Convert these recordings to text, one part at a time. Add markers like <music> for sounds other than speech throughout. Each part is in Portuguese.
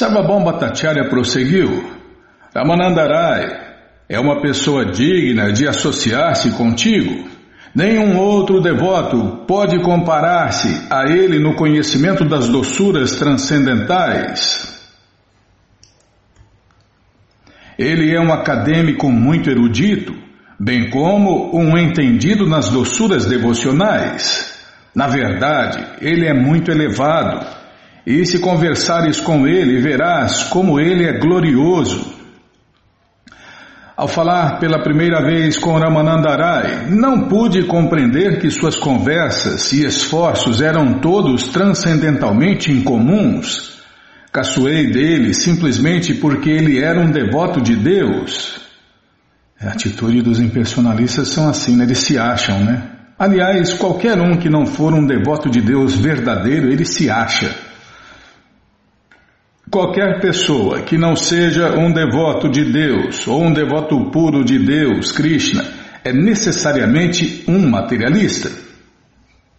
Sarvabhaum Bhattacharya prosseguiu. Ramanandarai é uma pessoa digna de associar-se contigo. Nenhum outro devoto pode comparar-se a ele no conhecimento das doçuras transcendentais. Ele é um acadêmico muito erudito, bem como um entendido nas doçuras devocionais. Na verdade, ele é muito elevado, e se conversares com ele, verás como ele é glorioso. Ao falar pela primeira vez com Ramanandarai, não pude compreender que suas conversas e esforços eram todos transcendentalmente incomuns. Caçoei dele simplesmente porque ele era um devoto de Deus. A atitude dos impersonalistas são assim, né? eles se acham, né? Aliás, qualquer um que não for um devoto de Deus verdadeiro, ele se acha. Qualquer pessoa que não seja um devoto de Deus ou um devoto puro de Deus, Krishna, é necessariamente um materialista.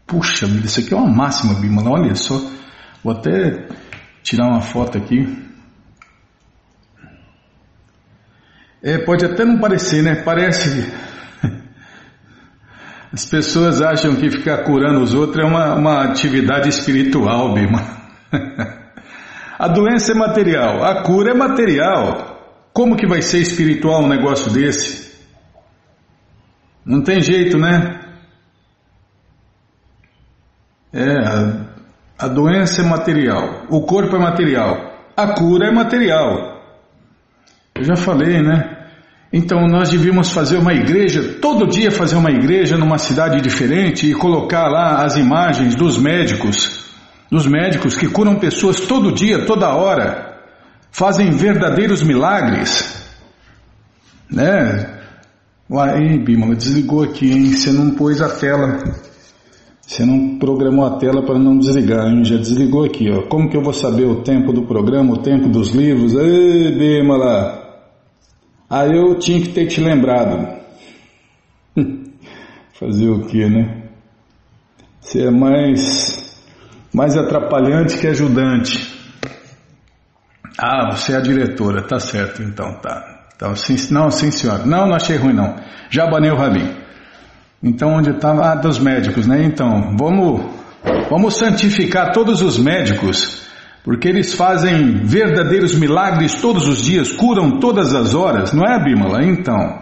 Puxa vida, isso aqui é uma máxima, Bimala, olha só. Vou até tirar uma foto aqui. É, pode até não parecer, né? Parece. <laughs> As pessoas acham que ficar curando os outros é uma, uma atividade espiritual, Bima. <laughs> A doença é material, a cura é material. Como que vai ser espiritual um negócio desse? Não tem jeito, né? É, a, a doença é material, o corpo é material, a cura é material. Eu já falei, né? Então nós devíamos fazer uma igreja, todo dia fazer uma igreja numa cidade diferente e colocar lá as imagens dos médicos dos médicos que curam pessoas todo dia, toda hora, fazem verdadeiros milagres. Né? Aí, Bima, desligou aqui, hein? Você não pôs a tela. Você não programou a tela para não desligar, hein? Já desligou aqui, ó. Como que eu vou saber o tempo do programa, o tempo dos livros? Ei, Bima lá. Aí eu tinha que ter te lembrado. <laughs> Fazer o que, né? Você é mais mais atrapalhante que ajudante. Ah, você é a diretora, tá certo, então tá. Então, sim, não, sim senhora. Não, não achei ruim não. Já banei o rabinho. Então, onde estava? Ah, dos médicos, né? Então, vamos, vamos santificar todos os médicos, porque eles fazem verdadeiros milagres todos os dias, curam todas as horas, não é, Bímola? Então,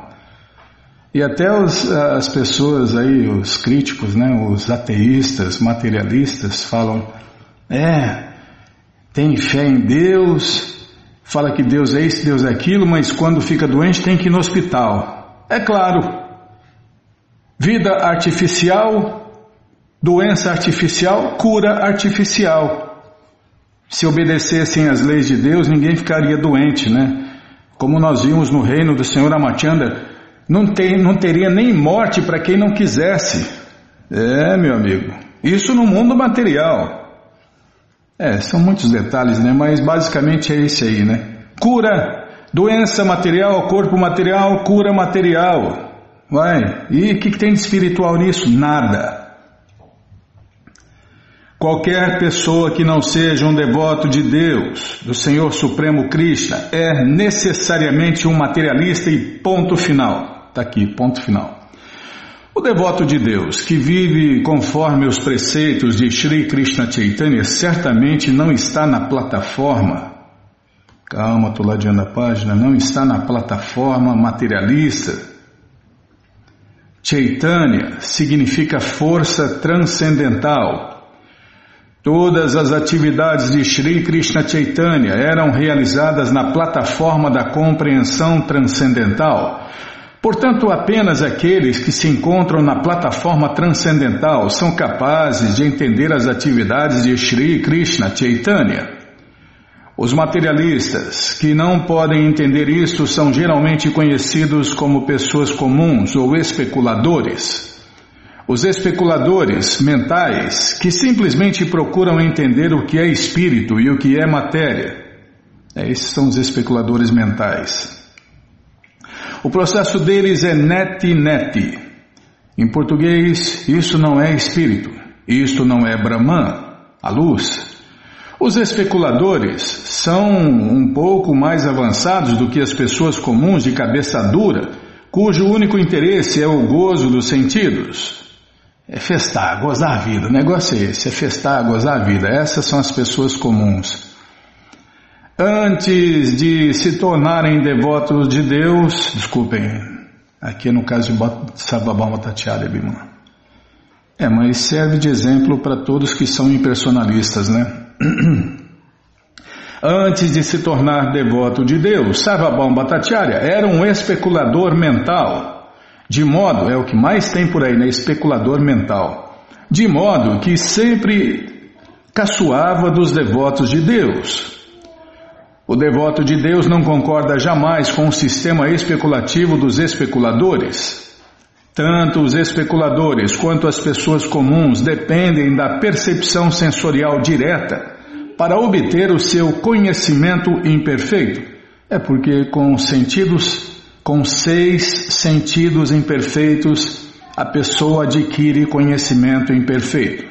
e até os, as pessoas aí, os críticos, né, os ateístas, materialistas, falam: é, tem fé em Deus, fala que Deus é isso, Deus é aquilo, mas quando fica doente tem que ir no hospital. É claro, vida artificial, doença artificial, cura artificial. Se obedecessem às leis de Deus, ninguém ficaria doente, né? Como nós vimos no reino do Senhor Amatianda, não, tem, não teria nem morte para quem não quisesse. É, meu amigo, isso no mundo material. É, são muitos detalhes, né? Mas basicamente é esse aí, né? Cura, doença material, corpo material, cura material. Vai. E o que, que tem de espiritual nisso? Nada. Qualquer pessoa que não seja um devoto de Deus, do Senhor Supremo Krishna, é necessariamente um materialista e ponto final. Está aqui, ponto final. O devoto de Deus que vive conforme os preceitos de Sri Krishna Chaitanya certamente não está na plataforma. Calma, estou ladeando a página. Não está na plataforma materialista. Chaitanya significa força transcendental. Todas as atividades de Sri Krishna Chaitanya eram realizadas na plataforma da compreensão transcendental Portanto, apenas aqueles que se encontram na plataforma transcendental são capazes de entender as atividades de Sri Krishna Chaitanya. Os materialistas que não podem entender isto são geralmente conhecidos como pessoas comuns ou especuladores. Os especuladores mentais que simplesmente procuram entender o que é espírito e o que é matéria. Esses são os especuladores mentais. O processo deles é neti-neti. Em português, isso não é espírito, isto não é Brahman, a luz. Os especuladores são um pouco mais avançados do que as pessoas comuns de cabeça dura, cujo único interesse é o gozo dos sentidos. É festar, gozar a vida. O negócio é esse, é festar, gozar a vida. Essas são as pessoas comuns. Antes de se tornarem devotos de Deus, desculpem, aqui no caso de Sababama Tatiara. É, mas serve de exemplo para todos que são impersonalistas, né? <clears throat> Antes de se tornar devoto de Deus, Sarvabhaum Bhattacharya era um especulador mental. De modo, é o que mais tem por aí, né? Especulador mental. De modo que sempre caçoava dos devotos de Deus. O devoto de Deus não concorda jamais com o sistema especulativo dos especuladores. Tanto os especuladores quanto as pessoas comuns dependem da percepção sensorial direta para obter o seu conhecimento imperfeito. É porque com sentidos, com seis sentidos imperfeitos, a pessoa adquire conhecimento imperfeito.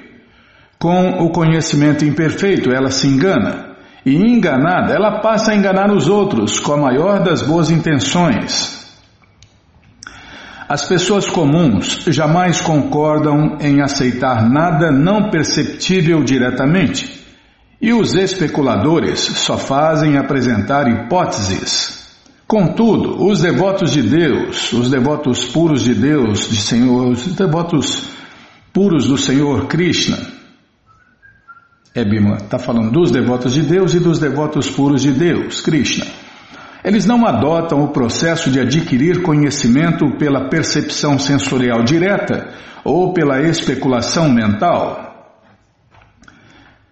Com o conhecimento imperfeito, ela se engana. E enganada, ela passa a enganar os outros com a maior das boas intenções, as pessoas comuns jamais concordam em aceitar nada não perceptível diretamente, e os especuladores só fazem apresentar hipóteses. Contudo, os devotos de Deus, os devotos puros de Deus, de Senhor, os devotos puros do Senhor Krishna, é Bima, está falando dos devotos de Deus e dos devotos puros de Deus, Krishna. Eles não adotam o processo de adquirir conhecimento pela percepção sensorial direta ou pela especulação mental.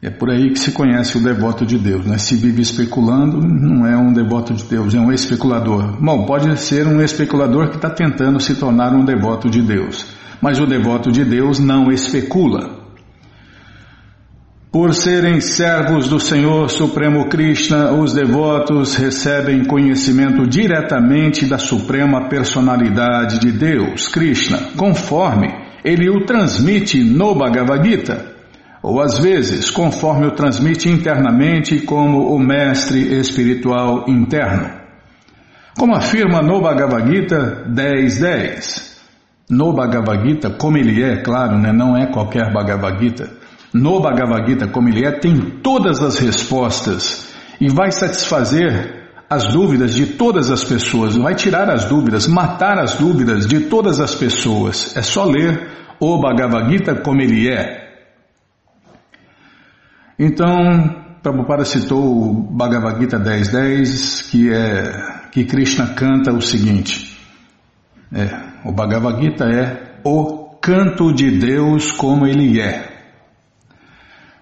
É por aí que se conhece o devoto de Deus, né? Se vive especulando, não é um devoto de Deus, é um especulador. Bom, pode ser um especulador que está tentando se tornar um devoto de Deus, mas o devoto de Deus não especula. Por serem servos do Senhor Supremo Krishna, os devotos recebem conhecimento diretamente da Suprema Personalidade de Deus, Krishna, conforme ele o transmite no Bhagavad Gita, ou às vezes conforme o transmite internamente como o mestre espiritual interno. Como afirma no Bhagavad Gita 10.10. No Bhagavad Gita, como ele é, claro, né, não é qualquer Bhagavad Gita no Bhagavad Gita, como ele é, tem todas as respostas e vai satisfazer as dúvidas de todas as pessoas, vai tirar as dúvidas, matar as dúvidas de todas as pessoas. É só ler o Bhagavad Gita como ele é. Então, Prabhupada citou o Bhagavad Gita 10.10, que é que Krishna canta o seguinte. É, o Bhagavad Gita é o canto de Deus como ele é.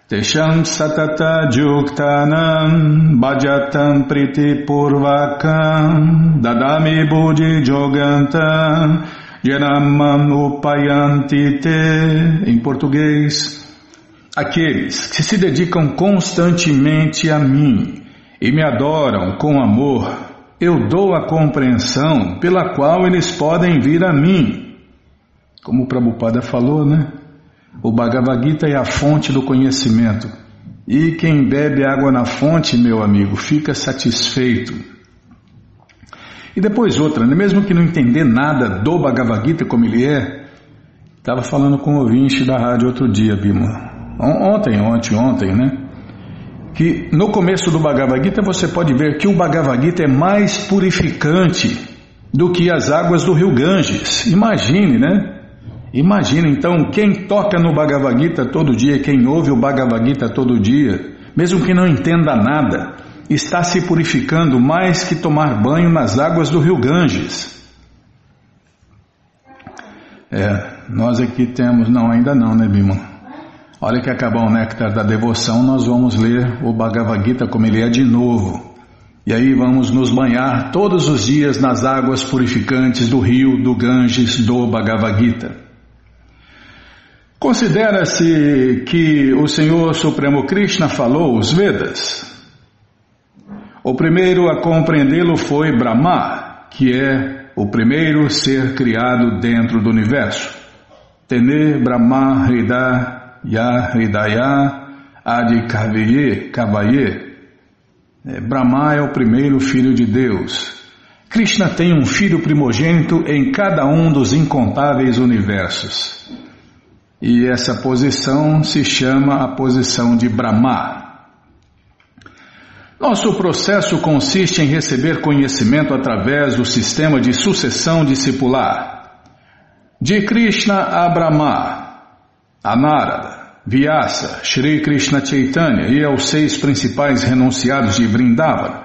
Tesham satata juktanam bhajatam priti purvakam dadami buddhi jogantam janamam upayanti te. Em português, aqueles que se dedicam constantemente a mim e me adoram com amor, eu dou a compreensão pela qual eles podem vir a mim. Como o Prabhupada falou, né? O Bhagavad Gita é a fonte do conhecimento. E quem bebe água na fonte, meu amigo, fica satisfeito. E depois outra, né? mesmo que não entender nada do Bhagavad Gita como ele é, estava falando com o ouvinte da rádio outro dia, Bima. Ontem, ontem, ontem, né? Que no começo do Bhagavad Gita você pode ver que o Bhagavad Gita é mais purificante do que as águas do rio Ganges. Imagine, né? Imagina então quem toca no Bhagavad Gita todo dia, quem ouve o Bhagavad Gita todo dia, mesmo que não entenda nada, está se purificando mais que tomar banho nas águas do rio Ganges. É, nós aqui temos, não, ainda não, né, Bima? Olha que acabar o néctar da devoção, nós vamos ler o Bhagavad Gita como ele é de novo. E aí vamos nos banhar todos os dias nas águas purificantes do rio do Ganges do Bhagavad Gita. Considera-se que o Senhor Supremo Krishna falou os Vedas. O primeiro a compreendê-lo foi Brahma, que é o primeiro ser criado dentro do universo. Tene Brahma Hrida Ya Hridaya Adi Kavaye, Kavaye, é, Brahma é o primeiro filho de Deus. Krishna tem um filho primogênito em cada um dos incontáveis universos. E essa posição se chama a posição de Brahma. Nosso processo consiste em receber conhecimento através do sistema de sucessão discipular. De Krishna a Brahma, a Narada, Vyasa, Shri Krishna Chaitanya e aos seis principais renunciados de Vrindavana.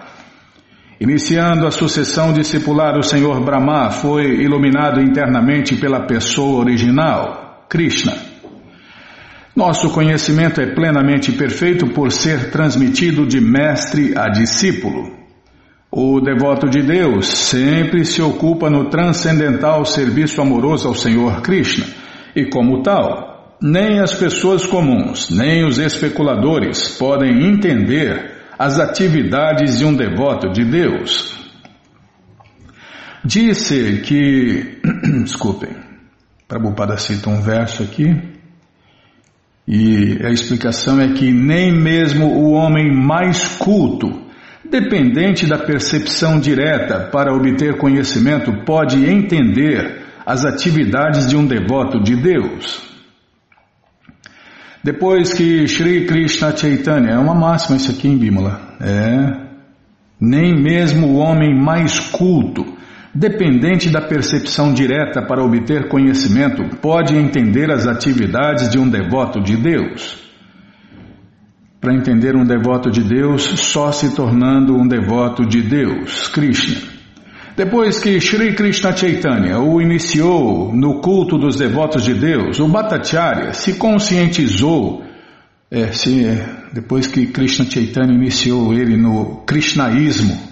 Iniciando a sucessão discipular, o Senhor Brahma foi iluminado internamente pela pessoa original, Krishna. Nosso conhecimento é plenamente perfeito por ser transmitido de mestre a discípulo. O devoto de Deus sempre se ocupa no transcendental serviço amoroso ao Senhor Krishna e, como tal, nem as pessoas comuns, nem os especuladores podem entender as atividades de um devoto de Deus. Disse que. <clears throat> Desculpem, Prabhupada cita um verso aqui. E a explicação é que nem mesmo o homem mais culto, dependente da percepção direta para obter conhecimento, pode entender as atividades de um devoto de Deus. Depois que Sri Krishna Chaitanya, é uma máxima isso aqui em Bimala, é, nem mesmo o homem mais culto, dependente da percepção direta para obter conhecimento, pode entender as atividades de um devoto de Deus. Para entender um devoto de Deus, só se tornando um devoto de Deus, Krishna. Depois que Sri Krishna Chaitanya o iniciou no culto dos devotos de Deus, o Bhattacharya se conscientizou, é, se, depois que Krishna Chaitanya iniciou ele no Krishnaísmo,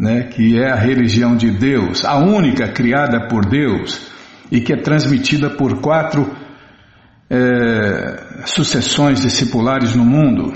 né, que é a religião de Deus, a única criada por Deus e que é transmitida por quatro é, sucessões discipulares no mundo.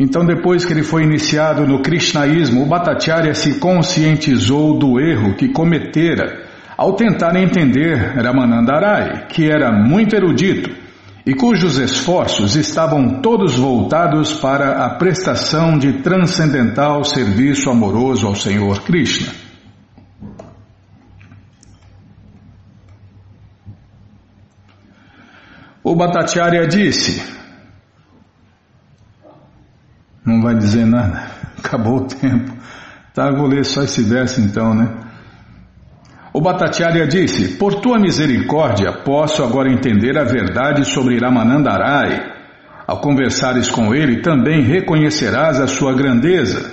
Então, depois que ele foi iniciado no Krishnaísmo, o Bhattacharya se conscientizou do erro que cometera ao tentar entender Ramanandarai, que era muito erudito e cujos esforços estavam todos voltados para a prestação de transcendental serviço amoroso ao Senhor Krishna. O Bhattacharya disse: não vai dizer nada. <laughs> Acabou o tempo. Tá, vou ler só esse verso então, né? O Bhattacharya disse: Por tua misericórdia, posso agora entender a verdade sobre Ramanandarai. Ao conversares com ele, também reconhecerás a sua grandeza.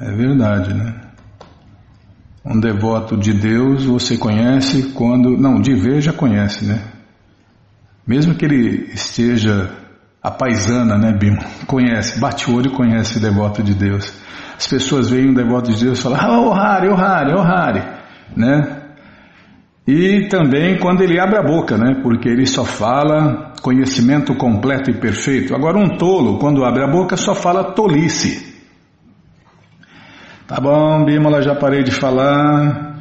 É verdade, né? Um devoto de Deus você conhece quando. Não, de ver já conhece, né? Mesmo que ele esteja a paisana, né, Bima? Conhece, bate o olho e conhece o devoto de Deus. As pessoas veem um devoto de Deus e falam, ah, o Hari, o Hari, o Hari, né? E também quando ele abre a boca, né? Porque ele só fala conhecimento completo e perfeito. Agora, um tolo, quando abre a boca, só fala tolice. Tá bom, Bimala, já parei de falar.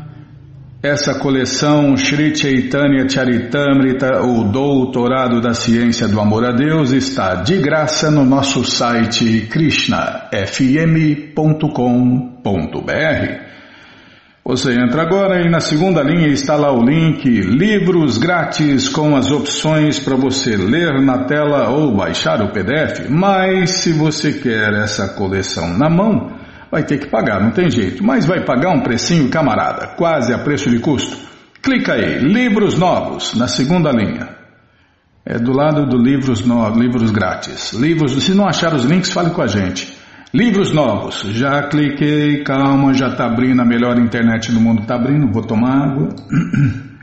Essa coleção Sri Chaitanya Charitamrita, o Doutorado da Ciência do Amor a Deus, está de graça no nosso site krishnafm.com.br. Você entra agora e na segunda linha está lá o link Livros Grátis com as opções para você ler na tela ou baixar o PDF. Mas se você quer essa coleção na mão, vai ter que pagar, não tem jeito. Mas vai pagar um precinho, camarada, quase a preço de custo. Clica aí, livros novos, na segunda linha. É do lado do livros novos, livros grátis. Livros, se não achar os links, fale com a gente. Livros novos, já cliquei, calma, já está abrindo, a melhor internet do mundo está abrindo, vou tomar água. <clears throat>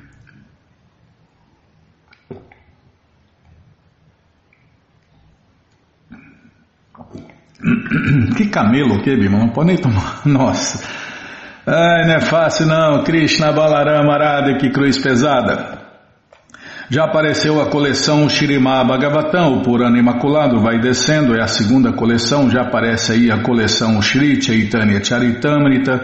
<clears throat> Que camelo que, Bima? Não pode nem tomar. <laughs> Nossa. Ai, não é fácil não. Krishna Balarama Arada, que cruz pesada. Já apareceu a coleção Shirimá Bhagavatam, o Purana Imaculado, vai descendo, é a segunda coleção, já aparece aí a coleção Shri Chaitanya Charitamrita,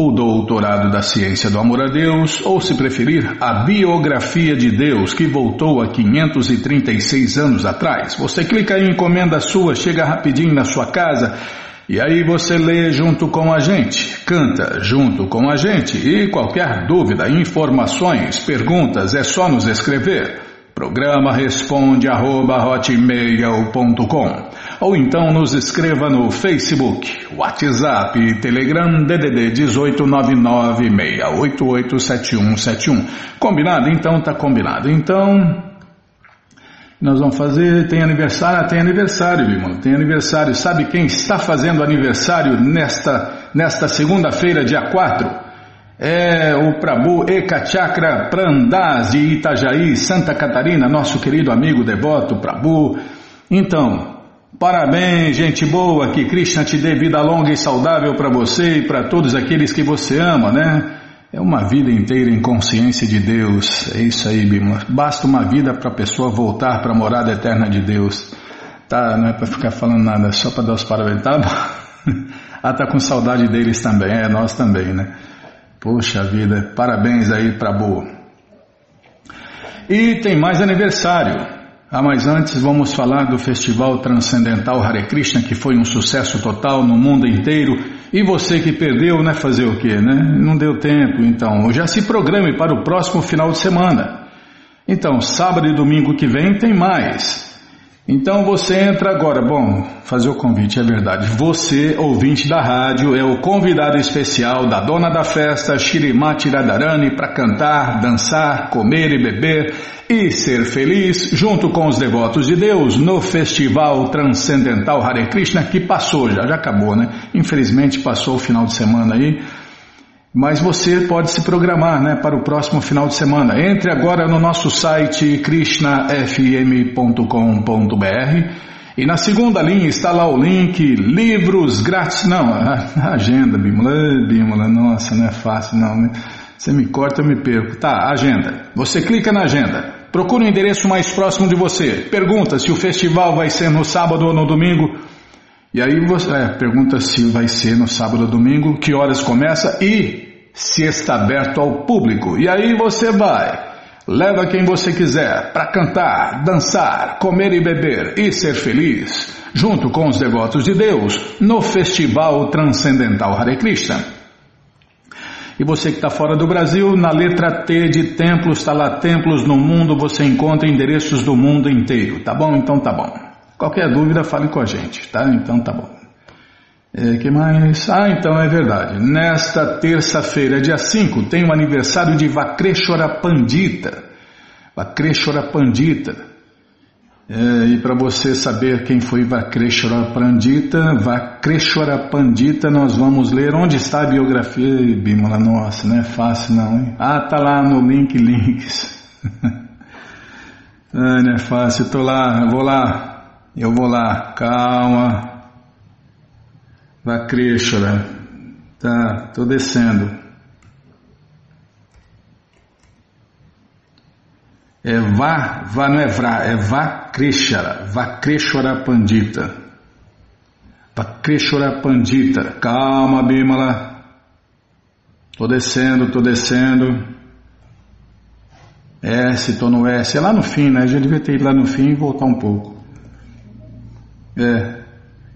o Doutorado da Ciência do Amor a Deus, ou, se preferir, a Biografia de Deus, que voltou há 536 anos atrás. Você clica em encomenda sua, chega rapidinho na sua casa e aí você lê junto com a gente, canta junto com a gente e qualquer dúvida, informações, perguntas é só nos escrever. Programa responde arroba, ou então nos escreva no Facebook, WhatsApp Telegram DDD 18996887171. Combinado? Então tá combinado. Então nós vamos fazer, tem aniversário, ah, tem aniversário, irmão, tem aniversário. Sabe quem está fazendo aniversário nesta, nesta segunda-feira, dia 4? É o Prabhu Ekachakra Prandas de Itajaí, Santa Catarina, nosso querido amigo devoto Prabhu. Então, Parabéns, gente boa, que Krishna te dê vida longa e saudável para você e para todos aqueles que você ama, né? É uma vida inteira em consciência de Deus. É isso aí, Bimala. Basta uma vida para a pessoa voltar para a morada eterna de Deus. Tá, não é para ficar falando nada, é só para dar os parabéns. Tá <laughs> ah, tá com saudade deles também, é nós também, né? Poxa vida, parabéns aí para boa. E tem mais aniversário. Ah, mas antes vamos falar do Festival Transcendental Hare Krishna, que foi um sucesso total no mundo inteiro. E você que perdeu, né? Fazer o quê, né? Não deu tempo, então. Já se programe para o próximo final de semana. Então, sábado e domingo que vem tem mais. Então você entra agora. Bom, fazer o convite é verdade. Você, ouvinte da rádio, é o convidado especial da dona da festa, Shirimati Radharani, para cantar, dançar, comer e beber e ser feliz junto com os devotos de Deus no Festival Transcendental Hare Krishna que passou já, já acabou, né? Infelizmente passou o final de semana aí. Mas você pode se programar né, para o próximo final de semana. Entre agora no nosso site krishnafm.com.br e na segunda linha está lá o link livros grátis. Não, agenda, Bimala, Bimala, nossa, não é fácil não. Né? Você me corta, eu me perco. Tá, agenda. Você clica na agenda. Procura o endereço mais próximo de você. Pergunta se o festival vai ser no sábado ou no domingo. E aí você é, pergunta se vai ser no sábado ou domingo, que horas começa e se está aberto ao público. E aí você vai, leva quem você quiser para cantar, dançar, comer e beber e ser feliz, junto com os devotos de Deus, no Festival Transcendental Hare Krishna. E você que está fora do Brasil, na letra T de templos, está lá templos no mundo, você encontra endereços do mundo inteiro, tá bom? Então tá bom. Qualquer dúvida, fale com a gente, tá? Então tá bom. É, que mais? Ah, então é verdade. Nesta terça-feira, dia 5, tem o aniversário de Vakreshwara Pandita. Vakreshwara Pandita. É, e para você saber quem foi Vakreshwara Pandita, Vakreshwara Pandita, nós vamos ler onde está a biografia, Bimala. Nossa, não é fácil não, hein? Ah, tá lá no link links. <laughs> ah, não é fácil, tô lá, vou lá, eu vou lá, calma. Vakreshwara. Tá, tô descendo. É vá, vá não é vrá, é Vakreshwara, Vakreshwara Pandita. Vakreshwara Pandita. Calma, Bimala. Tô descendo, tô descendo. S, tô no S. É lá no fim, né? Já devia ter ido lá no fim e voltar um pouco. É.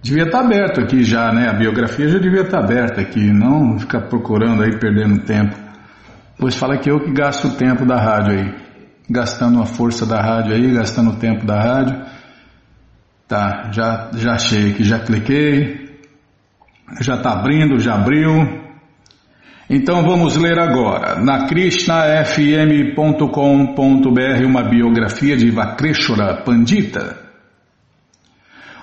Devia estar aberto aqui já, né? A biografia já devia estar aberta aqui, não ficar procurando aí, perdendo tempo. Pois fala que eu que gasto o tempo da rádio aí. Gastando a força da rádio aí, gastando o tempo da rádio. Tá, já, já achei aqui, já cliquei. Já está abrindo, já abriu. Então vamos ler agora, na krishnafm.com.br, uma biografia de Vakreshwara Pandita.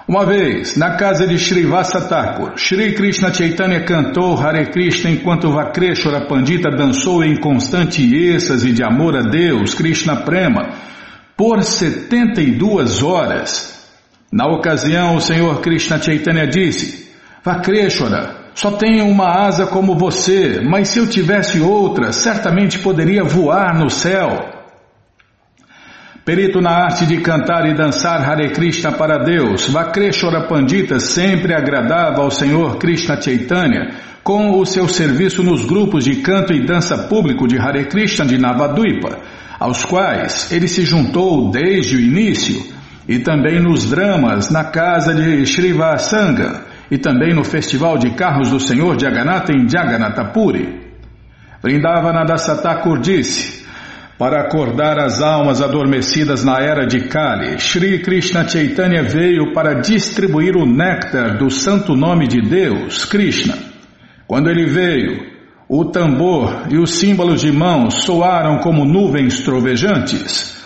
Uma vez, na casa de Srivasa Thakur, Shri Krishna Chaitanya cantou Hare Krishna enquanto Vakreshwara Pandita dançou em constante êxtase de amor a Deus, Krishna Prema, por 72 horas. Na ocasião, o Senhor Krishna Chaitanya disse, Vakreshwara, só tenho uma asa como você, mas se eu tivesse outra, certamente poderia voar no céu. Perito na arte de cantar e dançar Hare Krishna para Deus, Vakreshwara Pandita sempre agradava ao Senhor Krishna Chaitanya com o seu serviço nos grupos de canto e dança público de Hare Krishna de Navadvipa, aos quais ele se juntou desde o início, e também nos dramas na casa de Srivasanga, e também no Festival de Carros do Senhor Jagannatha em Jagannatha Puri. Vrindavana Dasattakur disse, para acordar as almas adormecidas na era de Kali, Sri Krishna Chaitanya veio para distribuir o néctar do santo nome de Deus, Krishna. Quando ele veio, o tambor e os símbolos de mãos soaram como nuvens trovejantes.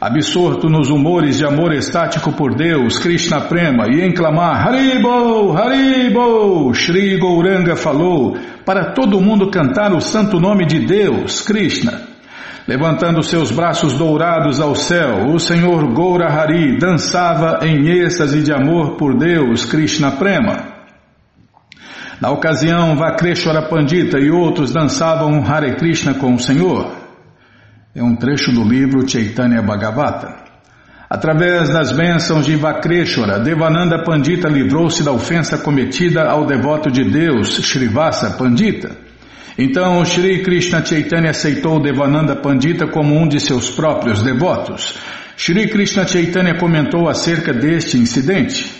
Absorto nos humores de amor estático por Deus, Krishna Prema, e em clamar Haribo, Haribo, Sri Gouranga falou para todo mundo cantar o santo nome de Deus, Krishna. Levantando seus braços dourados ao céu, o Senhor Goura Hari dançava em êxtase de amor por Deus, Krishna Prema. Na ocasião, Vakreshwara Pandita e outros dançavam Hare Krishna com o Senhor. É um trecho do livro Chaitanya Bhagavata. Através das bênçãos de Vakreshwara, Devananda Pandita livrou-se da ofensa cometida ao devoto de Deus, Srivasa Pandita. Então Shri Krishna Chaitanya aceitou Devananda Pandita como um de seus próprios devotos. Shri Krishna Chaitanya comentou acerca deste incidente.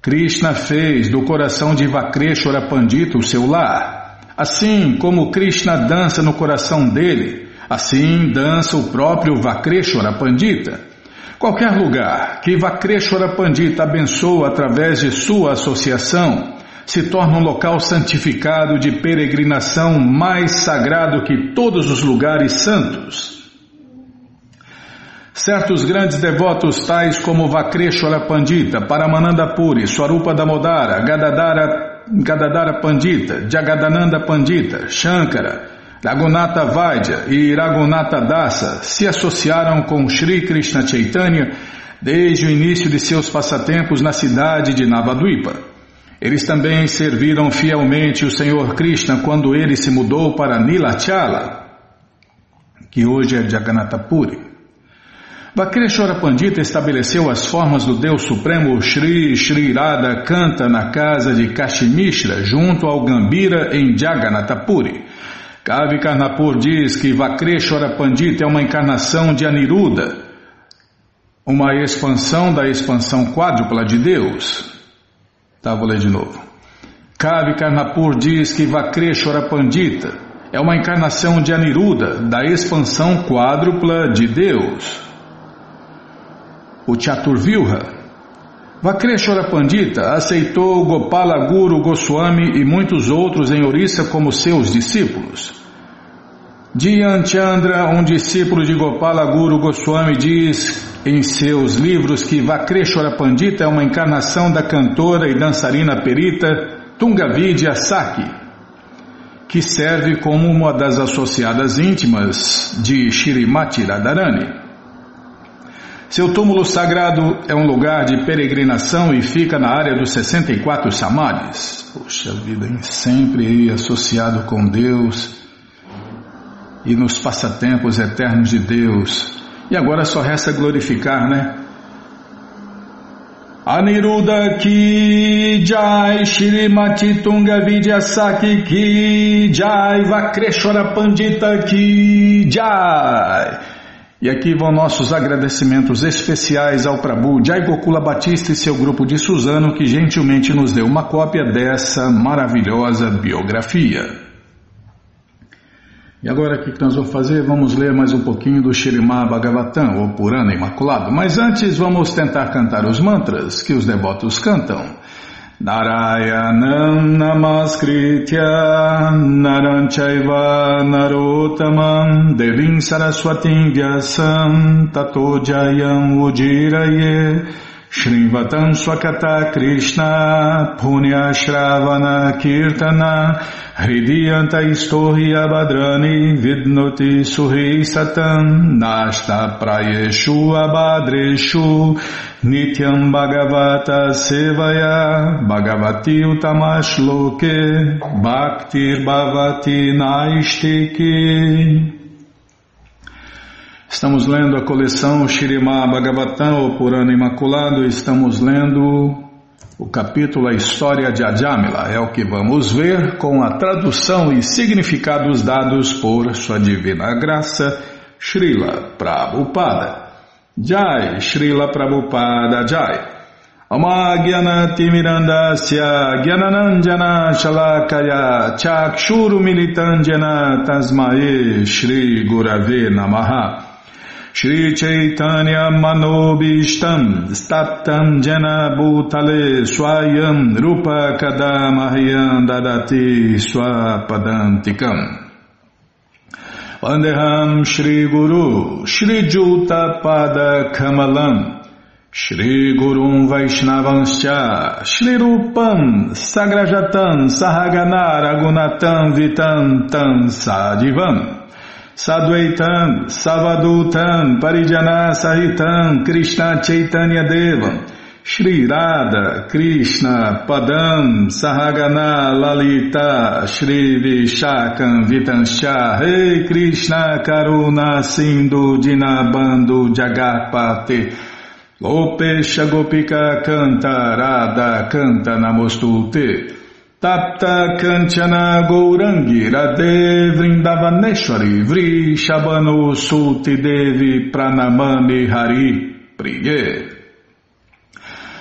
Krishna fez do coração de Vakreshwara Pandita o seu lar. Assim como Krishna dança no coração dele, assim dança o próprio Vakreshwara Pandita. Qualquer lugar que Vakreshwara Pandita abençoa através de sua associação, se torna um local santificado de peregrinação mais sagrado que todos os lugares santos. Certos grandes devotos tais como Vakreshwara Pandita, Paramananda Puri, Swarupa Damodara, Gadadara, Gadadara Pandita, Jagadananda Pandita, Shankara, Raghunatha Vaidya e Raghunatha Dasa se associaram com Sri Krishna Chaitanya desde o início de seus passatempos na cidade de Navadvipa. Eles também serviram fielmente o Senhor Krishna quando ele se mudou para Nilachala, que hoje é Jagannatha Puri. Vakreshwara Pandita estabeleceu as formas do Deus Supremo Shri Shri Radha canta na casa de Kashmishra junto ao Gambira em Jagannatha Puri. Kavi Karnapur diz que Vakreshwara Pandita é uma encarnação de Aniruddha, uma expansão da expansão quádrupla de Deus. Tá, vou ler de novo. Kavi Karnapur diz que Vakreshwara Pandita é uma encarnação de Aniruddha, da expansão quádrupla de Deus. O Chaturvilha. Vakreshwara Pandita aceitou Gopala Guru Goswami e muitos outros em Orissa como seus discípulos. Chandra, um discípulo de Gopala Guru Goswami, diz em seus livros que Vakreshwara Pandita é uma encarnação da cantora e dançarina perita Tungavidya Saki, que serve como uma das associadas íntimas de Shirimati Radharani. Seu túmulo sagrado é um lugar de peregrinação e fica na área dos 64 samadhis. Poxa vida, sempre associado com Deus e nos passatempos eternos de Deus. E agora só resta glorificar, né? Aniruddha ki jai Shrimati Tunga Vidyasaki ki jai Vakreshwara Pandita ki jai e aqui vão nossos agradecimentos especiais ao Prabhu Jai Gokula Batista e seu grupo de Suzano que gentilmente nos deu uma cópia dessa maravilhosa biografia. E agora o que nós vamos fazer? Vamos ler mais um pouquinho do Shirimá Bhagavatam, ou Purana Imaculado. Mas antes vamos tentar cantar os mantras que os devotos cantam. Namaskritya Naranchaiva Narotamam Devim Saraswatim Vyasam Tato Jayam Ujiraye Shrivatam Swakata Krishna Punya Shravana Kirtana Hridiyanta Istohi Abhadrani Vidnoti Suhi Satam Nashta Prayeshu Abhadreshu Nityam Bhagavata Sevaya Bhagavati Utamashloke Bhaktir Bhavati Naistiki Estamos lendo a coleção Shirimá Bhagavatam, o Purana Imaculado, estamos lendo o capítulo A História de Ajamila. É o que vamos ver com a tradução e significados dados por Sua Divina Graça, Srila Prabhupada. Jai, Srila Prabhupada Jai. Amagyanatimidandasya Gyananandjana Shalakaya Chakshuru Militandjana Tasmae Shri Gurave Namaha Shri Chaitanya Manobishtam Staptam Jena Bhutale Swayam Rupa Kadamahyam Dadati Swapadantikam Vandeham Shri Guru Shri Juta Pada Kamalam. Shri Gurum Vaishnavanscha Shri Rupam Sagrajatam Sahagana Ragunatam Vitantam Sadivam Sadvaitam, Savadutam, Parijana Sahitam, Krishna Chaitanya Devam, Shri Radha, Krishna, Padam, Sahagana, Lalita, Shri Vishakam, Vitansha, Rei Krishna, Karuna, Sindhu, Dinabando, Jagapate, Gopesha Gopika Canta, Radha Canta Namostute, Tapta Kanchana Gourangi Radhe Vrindavaneshwari Vri Shabano Sulti Devi Pranamani Hari Priye.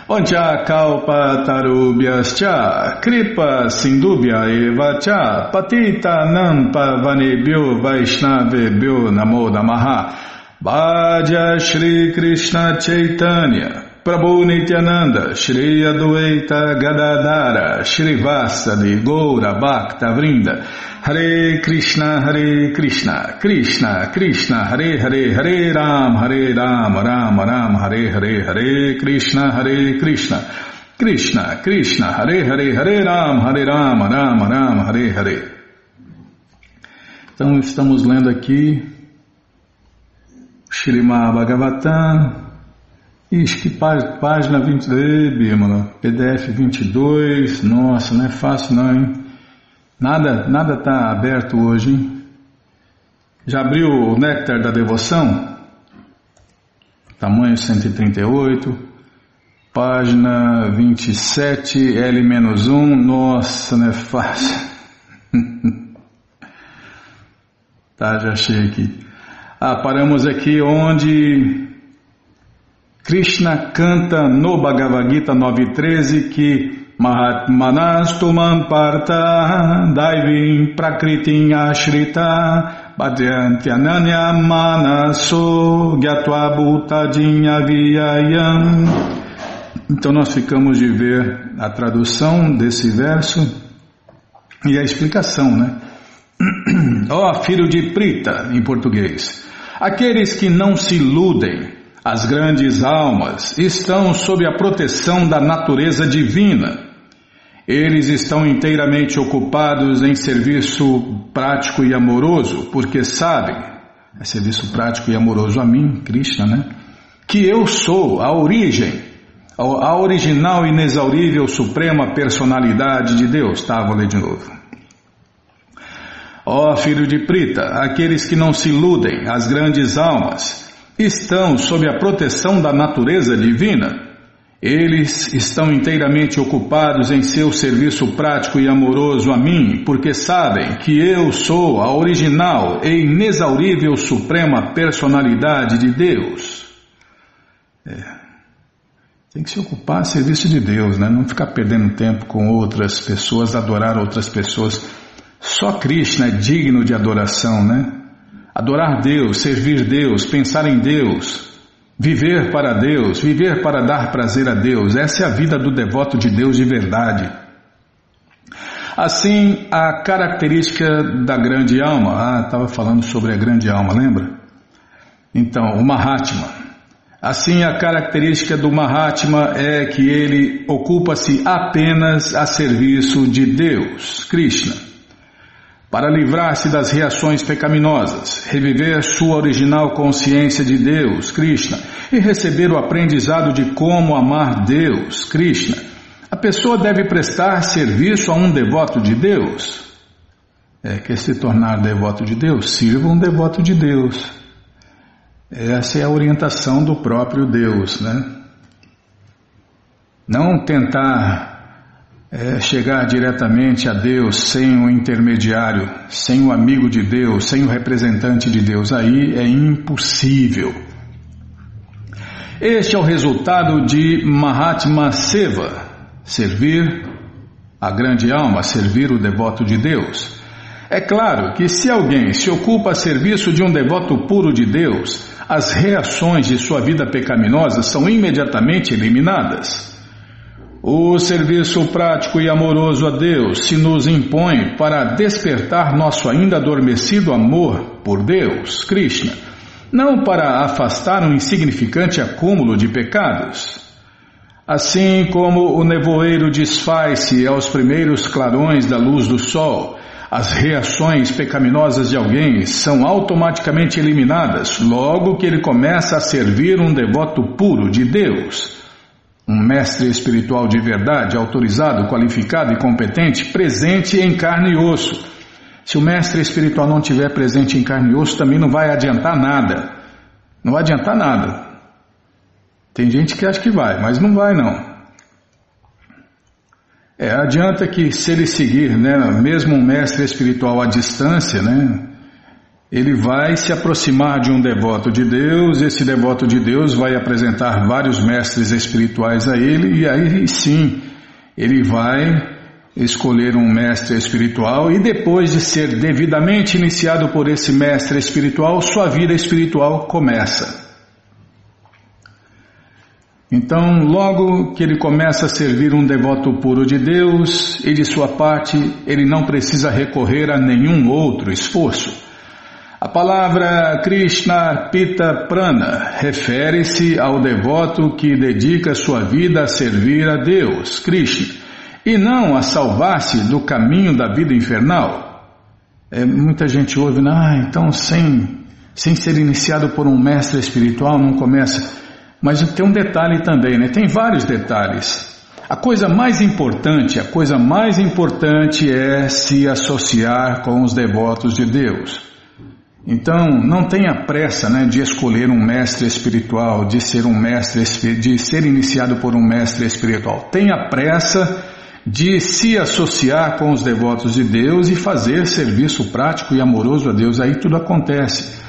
Oncha Kalpa Tarubhyascha Kripa Sindubhya Eva Cha Patita Nampa Vanebhyo Vaishnavebhyo Namo Namaha. Bhaja Shri Krishna Chaitanya Prabhu Nityananda, Shri Adueita Gadadara, Shri Vasadi, Goura Bhakta Vrinda, Hare Krishna, Hare Krishna, Krishna, Krishna, Hare Hare, Hare Ram, Hare Ram, Ram Ram, Hare Hare, Hare Krishna, Hare Krishna, Krishna, Krishna, Hare Hare, Hare Ram, Hare Ram, Ram Ram, Hare Hare. Então estamos lendo aqui Shrimad Bhagavatam, Ixi, que página, página 22, Bímola, PDF 22, nossa, não é fácil não, hein? Nada, nada tá aberto hoje, hein? Já abriu o Néctar da Devoção? Tamanho 138, página 27, L-1, nossa, não é fácil. <laughs> tá, já achei aqui. Ah, paramos aqui onde Krishna canta no Bhagavad Gita 9.13 que Mahatmanastumam Parta Daivim Prakritim Ashrita Bhadyanti Ananya Manaso Gyatva Viyayam Então nós ficamos de ver a tradução desse verso e a explicação, né? <clears throat> Ó oh, filho de Prita, em português, aqueles que não se iludem as grandes almas estão sob a proteção da natureza divina. Eles estão inteiramente ocupados em serviço prático e amoroso, porque sabem, é serviço prático e amoroso a mim, Krishna, né? Que eu sou a origem, a original, inexaurível, suprema personalidade de Deus. Tá, vou ler de novo. Ó oh, filho de Prita, aqueles que não se iludem, as grandes almas, estão sob a proteção da natureza divina. Eles estão inteiramente ocupados em seu serviço prático e amoroso a mim, porque sabem que eu sou a original e inexaurível suprema personalidade de Deus. É. Tem que se ocupar a serviço de Deus, né? não ficar perdendo tempo com outras pessoas, adorar outras pessoas. Só Krishna é digno de adoração, né? Adorar Deus, servir Deus, pensar em Deus, viver para Deus, viver para dar prazer a Deus, essa é a vida do devoto de Deus de verdade. Assim, a característica da grande alma, ah, estava falando sobre a grande alma, lembra? Então, o Mahatma. Assim, a característica do Mahatma é que ele ocupa-se apenas a serviço de Deus, Krishna para livrar-se das reações pecaminosas, reviver sua original consciência de Deus, Krishna, e receber o aprendizado de como amar Deus, Krishna, a pessoa deve prestar serviço a um devoto de Deus. É, quer se tornar devoto de Deus? Sirva um devoto de Deus. Essa é a orientação do próprio Deus, né? Não tentar é, chegar diretamente a Deus sem o intermediário, sem o amigo de Deus, sem o representante de Deus, aí é impossível. Este é o resultado de Mahatma Seva, servir a grande alma, servir o devoto de Deus. É claro que se alguém se ocupa a serviço de um devoto puro de Deus, as reações de sua vida pecaminosa são imediatamente eliminadas. O serviço prático e amoroso a Deus se nos impõe para despertar nosso ainda adormecido amor por Deus, Krishna, não para afastar um insignificante acúmulo de pecados. Assim como o nevoeiro desfaz-se aos primeiros clarões da luz do sol, as reações pecaminosas de alguém são automaticamente eliminadas logo que ele começa a servir um devoto puro de Deus. Um mestre espiritual de verdade, autorizado, qualificado e competente, presente em carne e osso. Se o mestre espiritual não estiver presente em carne e osso, também não vai adiantar nada. Não vai adiantar nada. Tem gente que acha que vai, mas não vai não. É, adianta que se ele seguir, né, mesmo um mestre espiritual à distância, né, ele vai se aproximar de um devoto de Deus, esse devoto de Deus vai apresentar vários mestres espirituais a ele, e aí sim ele vai escolher um mestre espiritual, e depois de ser devidamente iniciado por esse mestre espiritual, sua vida espiritual começa. Então, logo que ele começa a servir um devoto puro de Deus, e de sua parte, ele não precisa recorrer a nenhum outro esforço. A palavra Krishna Pita Prana refere-se ao devoto que dedica sua vida a servir a Deus, Krishna, e não a salvar-se do caminho da vida infernal. É, muita gente ouve, ah, então sem, sem ser iniciado por um mestre espiritual não começa. Mas tem um detalhe também, né? Tem vários detalhes. A coisa mais importante, a coisa mais importante é se associar com os devotos de Deus. Então, não tenha pressa, né, de escolher um mestre espiritual, de ser um mestre, de ser iniciado por um mestre espiritual. Tenha pressa de se associar com os devotos de Deus e fazer serviço prático e amoroso a Deus. Aí tudo acontece.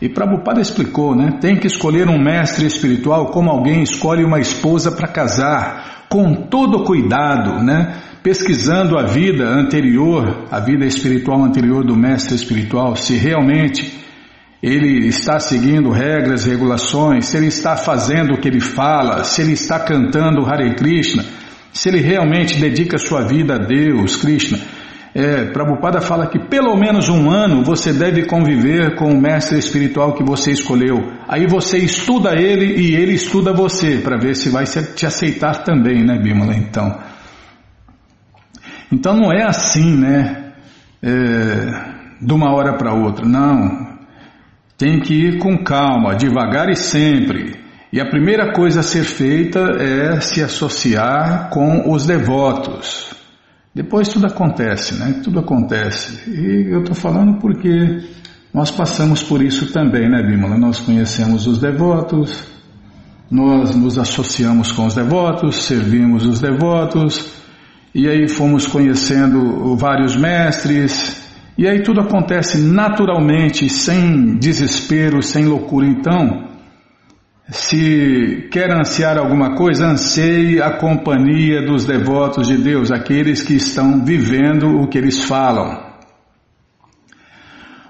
E Prabhupada explicou, né? Tem que escolher um mestre espiritual como alguém escolhe uma esposa para casar, com todo cuidado, né? Pesquisando a vida anterior, a vida espiritual anterior do mestre espiritual, se realmente ele está seguindo regras, regulações, se ele está fazendo o que ele fala, se ele está cantando Hare Krishna, se ele realmente dedica sua vida a Deus, Krishna. É, Prabhupada fala que pelo menos um ano você deve conviver com o mestre espiritual que você escolheu. Aí você estuda ele e ele estuda você para ver se vai te aceitar também, né, Bímola? Então, então não é assim, né? É, de uma hora para outra. Não. Tem que ir com calma, devagar e sempre. E a primeira coisa a ser feita é se associar com os devotos. Depois tudo acontece, né? Tudo acontece. E eu estou falando porque nós passamos por isso também, né, Bímola? Nós conhecemos os devotos, nós nos associamos com os devotos, servimos os devotos, e aí fomos conhecendo vários mestres, e aí tudo acontece naturalmente, sem desespero, sem loucura. Então, se quer ansiar alguma coisa, anseie a companhia dos devotos de Deus, aqueles que estão vivendo o que eles falam.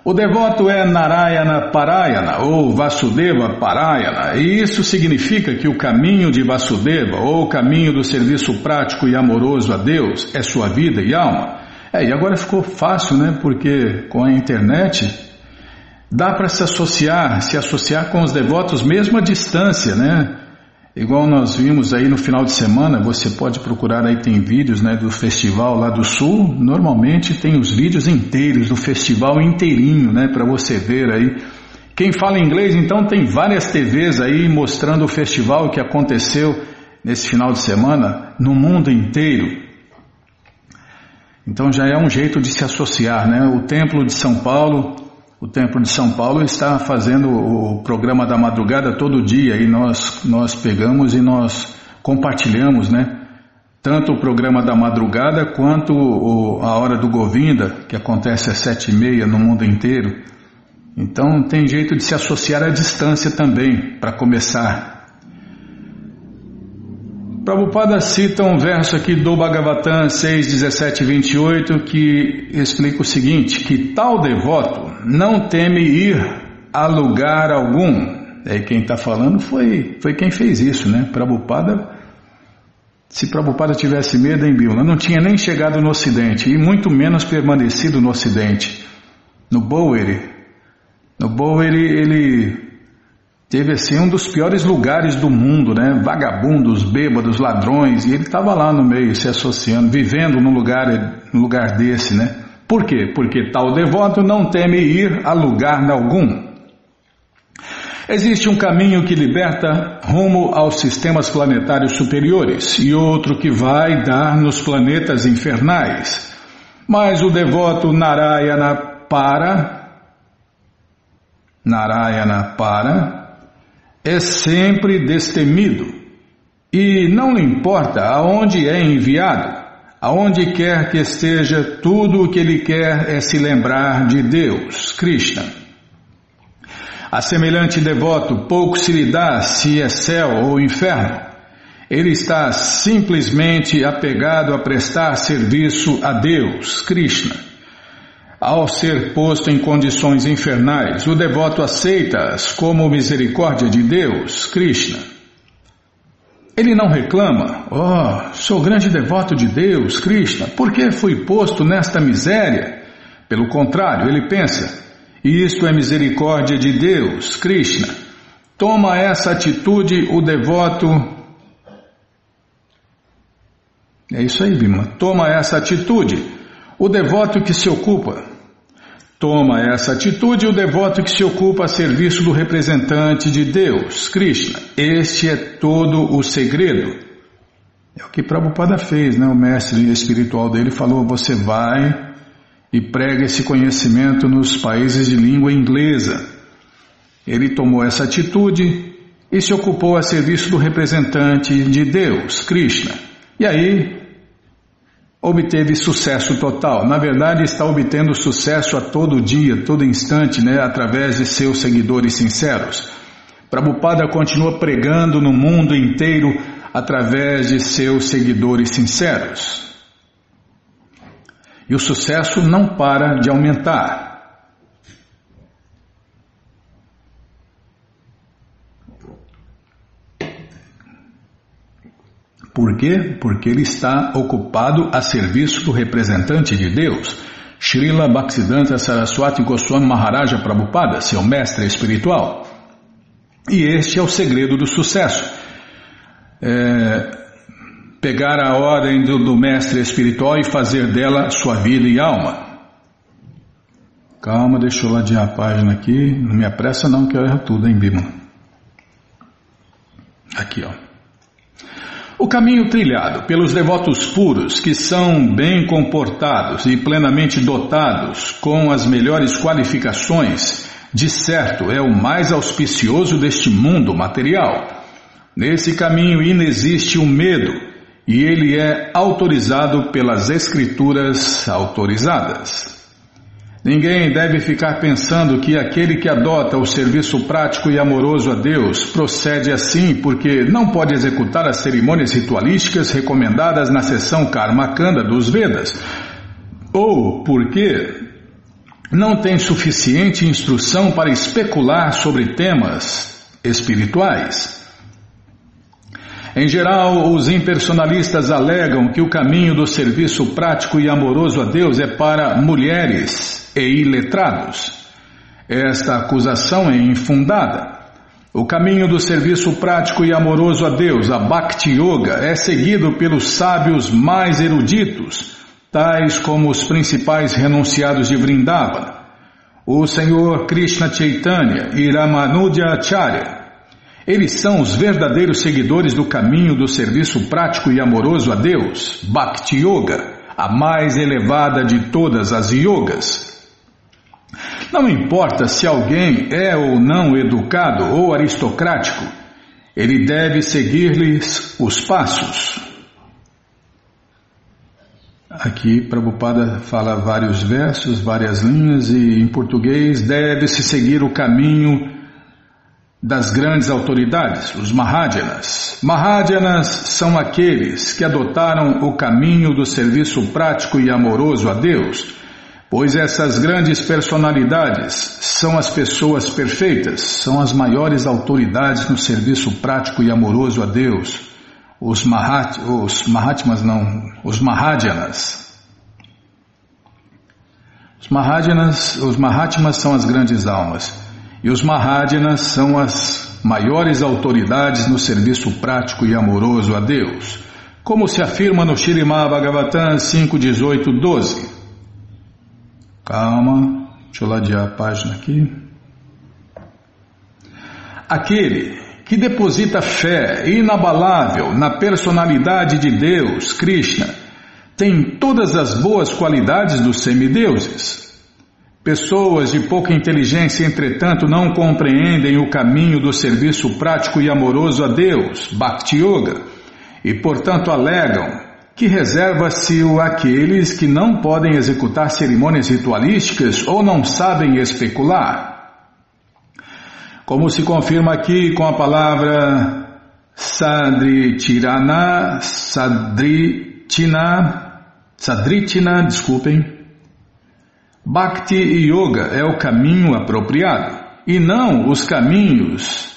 O devoto é Narayana Parayana ou Vasudeva Parayana, e isso significa que o caminho de Vasudeva, ou o caminho do serviço prático e amoroso a Deus, é sua vida e alma. É, e agora ficou fácil, né? Porque com a internet Dá para se associar, se associar com os devotos mesmo à distância, né? Igual nós vimos aí no final de semana, você pode procurar aí, tem vídeos né, do festival lá do sul. Normalmente tem os vídeos inteiros do festival inteirinho, né? Para você ver aí. Quem fala inglês, então, tem várias TVs aí mostrando o festival que aconteceu nesse final de semana no mundo inteiro. Então já é um jeito de se associar, né? O Templo de São Paulo o Templo de São Paulo está fazendo o programa da madrugada todo dia e nós, nós pegamos e nós compartilhamos, né? Tanto o programa da madrugada quanto o, a hora do Govinda, que acontece às sete e meia no mundo inteiro. Então tem jeito de se associar à distância também, para começar. Prabhupada cita um verso aqui do Bhagavatam 6, 17 e 28 que explica o seguinte, que tal devoto não teme ir a lugar algum. E quem está falando foi, foi quem fez isso, né? Prabhupada, se Prabhupada tivesse medo em Bilna, não tinha nem chegado no Ocidente e muito menos permanecido no Ocidente. No Bowery, no Bowery ele teve assim um dos piores lugares do mundo, né? Vagabundos, bêbados, ladrões, e ele estava lá no meio, se associando, vivendo num lugar, num lugar desse, né? Por quê? Porque tal devoto não teme ir a lugar algum. Existe um caminho que liberta rumo aos sistemas planetários superiores e outro que vai dar nos planetas infernais. Mas o devoto Narayana para, Narayana para, é sempre destemido e não lhe importa aonde é enviado, aonde quer que esteja, tudo o que ele quer é se lembrar de Deus, Krishna. A semelhante devoto pouco se lhe dá se é céu ou inferno. Ele está simplesmente apegado a prestar serviço a Deus, Krishna. Ao ser posto em condições infernais, o devoto aceita-as como misericórdia de Deus, Krishna. Ele não reclama, oh, sou grande devoto de Deus, Krishna, por que fui posto nesta miséria? Pelo contrário, ele pensa, isto é misericórdia de Deus, Krishna. Toma essa atitude o devoto. É isso aí, Bima. Toma essa atitude o devoto que se ocupa. Toma essa atitude o devoto que se ocupa a serviço do representante de Deus, Krishna. Este é todo o segredo. É o que Prabhupada fez, né? O mestre espiritual dele falou: você vai e prega esse conhecimento nos países de língua inglesa. Ele tomou essa atitude e se ocupou a serviço do representante de Deus, Krishna. E aí obteve sucesso total. Na verdade, está obtendo sucesso a todo dia, todo instante, né, através de seus seguidores sinceros. Prabhupada continua pregando no mundo inteiro através de seus seguidores sinceros. E o sucesso não para de aumentar. Por quê? Porque ele está ocupado a serviço do representante de Deus, Srila Bhaktisiddhanta Saraswati Goswami Maharaja Prabhupada, seu mestre espiritual. E este é o segredo do sucesso. É, pegar a ordem do, do mestre espiritual e fazer dela sua vida e alma. Calma, deixa eu ladear a página aqui. Não me apressa não, que eu erro tudo, hein, Bima? Aqui, ó. O caminho trilhado pelos devotos puros, que são bem comportados e plenamente dotados com as melhores qualificações, de certo é o mais auspicioso deste mundo material. Nesse caminho inexiste o medo e ele é autorizado pelas escrituras autorizadas. Ninguém deve ficar pensando que aquele que adota o serviço prático e amoroso a Deus procede assim porque não pode executar as cerimônias ritualísticas recomendadas na seção Karma Kanda dos Vedas, ou porque não tem suficiente instrução para especular sobre temas espirituais. Em geral, os impersonalistas alegam que o caminho do serviço prático e amoroso a Deus é para mulheres e iletrados. Esta acusação é infundada. O caminho do serviço prático e amoroso a Deus, a Bhakti Yoga, é seguido pelos sábios mais eruditos, tais como os principais renunciados de Vrindavana, o Senhor Krishna Chaitanya e Ramanuja Acharya, eles são os verdadeiros seguidores do caminho do serviço prático e amoroso a Deus, Bhakti Yoga, a mais elevada de todas as yogas. Não importa se alguém é ou não educado ou aristocrático, ele deve seguir-lhes os passos. Aqui Prabhupada fala vários versos, várias linhas, e em português deve-se seguir o caminho das grandes autoridades, os Mahadjanas. Mahadjanas são aqueles que adotaram o caminho do serviço prático e amoroso a Deus, pois essas grandes personalidades são as pessoas perfeitas, são as maiores autoridades no serviço prático e amoroso a Deus. Os, Mahat, os Mahatmas não, os Mahadjanas. Os Mahadjanas, os Mahatmas são as grandes almas. E os Mahadjanas são as maiores autoridades no serviço prático e amoroso a Deus, como se afirma no Shirimá Bhagavatam 5.18.12. 12. Calma, deixa eu ladear a página aqui. Aquele que deposita fé inabalável na personalidade de Deus, Krishna, tem todas as boas qualidades dos semideuses Pessoas de pouca inteligência, entretanto, não compreendem o caminho do serviço prático e amoroso a Deus, Bhakti Yoga, e, portanto, alegam que reserva-se àqueles que não podem executar cerimônias ritualísticas ou não sabem especular. Como se confirma aqui com a palavra Sadritirana, Sadritina, Sadritina, desculpem, Bhakti Yoga é o caminho apropriado e não os caminhos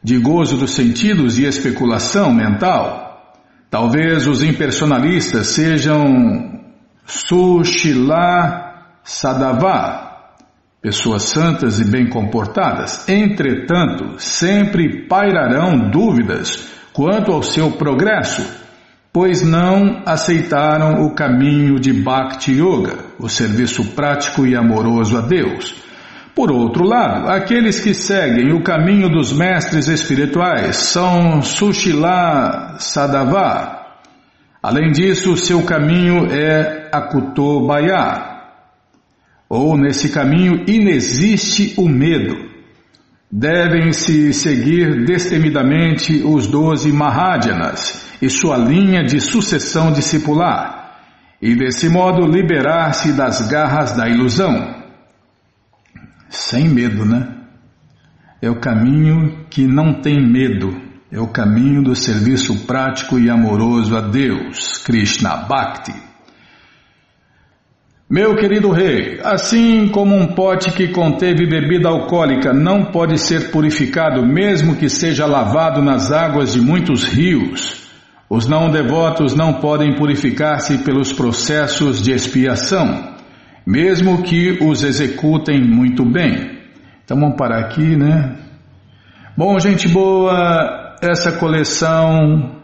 de gozo dos sentidos e especulação mental. Talvez os impersonalistas sejam Sushila Sadava, pessoas santas e bem comportadas. Entretanto, sempre pairarão dúvidas quanto ao seu progresso pois não aceitaram o caminho de Bhakti Yoga, o serviço prático e amoroso a Deus. Por outro lado, aqueles que seguem o caminho dos mestres espirituais são Sushila Sadava. Além disso, seu caminho é Akutobaya. Ou nesse caminho inexiste o medo. Devem-se seguir destemidamente os doze Mahadyanas e sua linha de sucessão discipular, e desse modo liberar-se das garras da ilusão. Sem medo, né? É o caminho que não tem medo, é o caminho do serviço prático e amoroso a Deus, Krishna Bhakti. Meu querido rei, assim como um pote que conteve bebida alcoólica não pode ser purificado, mesmo que seja lavado nas águas de muitos rios, os não devotos não podem purificar-se pelos processos de expiação, mesmo que os executem muito bem. Então vamos parar aqui, né? Bom, gente boa, essa coleção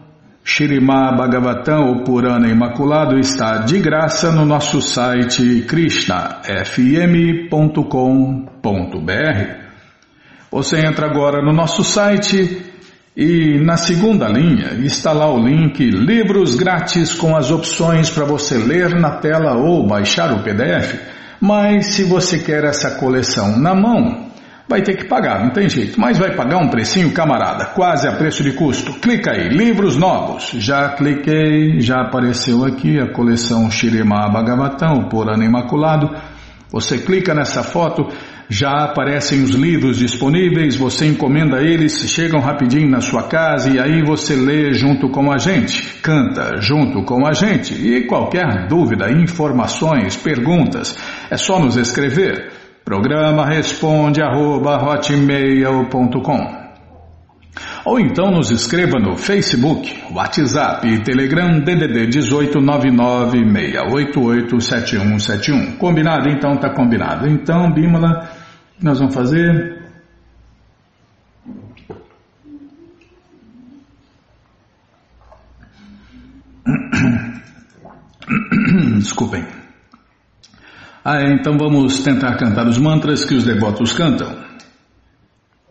Shirimá Bhagavatam, ou Purana Imaculado, está de graça no nosso site krishnafm.com.br. Você entra agora no nosso site e na segunda linha está lá o link Livros Grátis com as opções para você ler na tela ou baixar o PDF. Mas se você quer essa coleção na mão, vai ter que pagar, não tem jeito. Mas vai pagar um precinho, camarada, quase a preço de custo. Clica aí, livros novos. Já cliquei, já apareceu aqui a coleção Shirema Bhagavatam, o Purana Imaculado. Você clica nessa foto já aparecem os livros disponíveis, você encomenda eles, chegam rapidinho na sua casa e aí você lê junto com a gente, canta junto com a gente. E qualquer dúvida, informações, perguntas, é só nos escrever. Programa responde arroba, ou então nos escreva no Facebook, WhatsApp e Telegram DDD 18996887171. Combinado? Então tá combinado. Então, Bímola, nós vamos fazer <coughs> Desculpem. Ah, então vamos tentar cantar os mantras que os devotos cantam.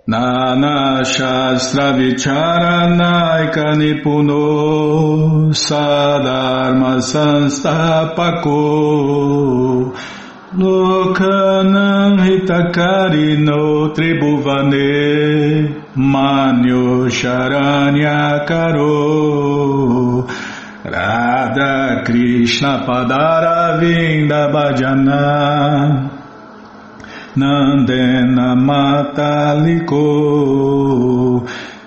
Nana Shastra Vicharanaika Nipuno Sadharma Sanstapako Lokanam hitakarino tribhuvane manyo sharanya karo Radha Krishna Padara Vinda Bhajana. Nandena Mataliko.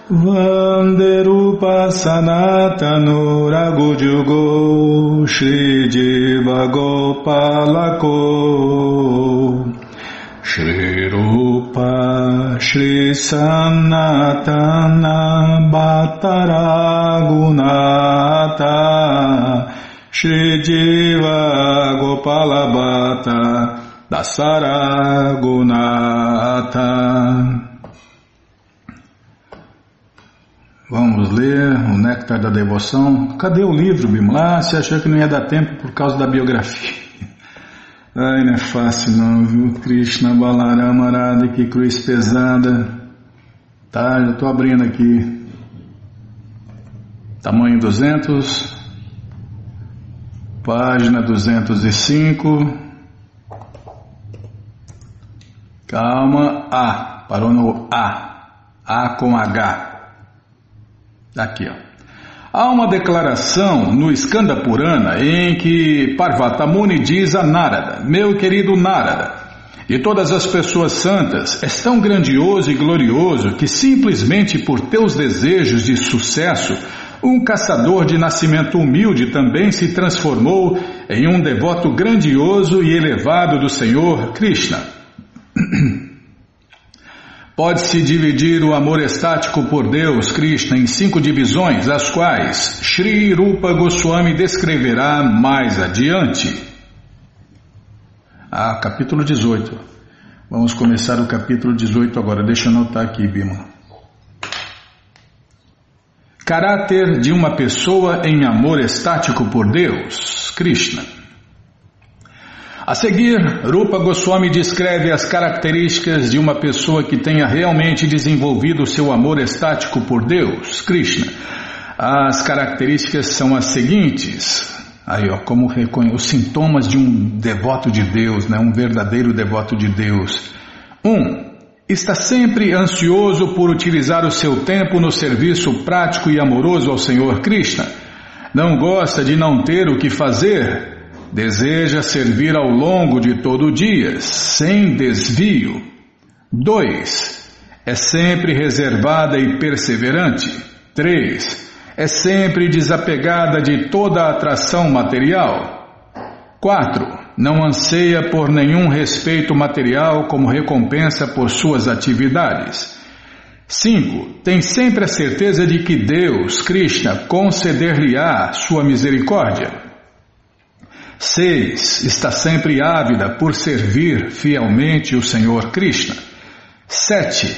Vanderupa Sanatanu Ragujugo Shri Jiva Gopalako Shri Rupa Shri Sanatana Bhattaragunata Shri Jiva Gopala Bhatta Dasaragunata Vamos ler o Néctar da Devoção. Cadê o livro, Bimla? Você achou que não ia dar tempo por causa da biografia? Ai, não é fácil não, viu? Krishna Balarama Arada, que cruz pesada. Tá, já estou abrindo aqui. Tamanho 200. Página 205. Calma, A. Parou no A. A com H. Aqui, ó. Há uma declaração no Skanda Purana em que Parvata Muni diz a Narada, meu querido Narada, e todas as pessoas santas, és tão grandioso e glorioso que simplesmente por teus desejos de sucesso, um caçador de nascimento humilde também se transformou em um devoto grandioso e elevado do Senhor Krishna. <clears throat> Pode-se dividir o amor estático por Deus, Krishna, em cinco divisões, as quais Sri Rupa Goswami descreverá mais adiante. Ah, capítulo 18. Vamos começar o capítulo 18 agora. Deixa eu anotar aqui, Bima. Caráter de uma pessoa em amor estático por Deus, Krishna. A seguir, Rupa Goswami descreve as características de uma pessoa que tenha realmente desenvolvido seu amor estático por Deus, Krishna. As características são as seguintes. Aí, ó, como os sintomas de um devoto de Deus, né, um verdadeiro devoto de Deus. Um, está sempre ansioso por utilizar o seu tempo no serviço prático e amoroso ao Senhor Krishna. Não gosta de não ter o que fazer Deseja servir ao longo de todo o dia, sem desvio. 2. É sempre reservada e perseverante. 3. É sempre desapegada de toda a atração material. 4. Não anseia por nenhum respeito material como recompensa por suas atividades. 5. Tem sempre a certeza de que Deus, Krishna, conceder-lhe-á sua misericórdia. 6. Está sempre ávida por servir fielmente o Senhor Krishna. 7.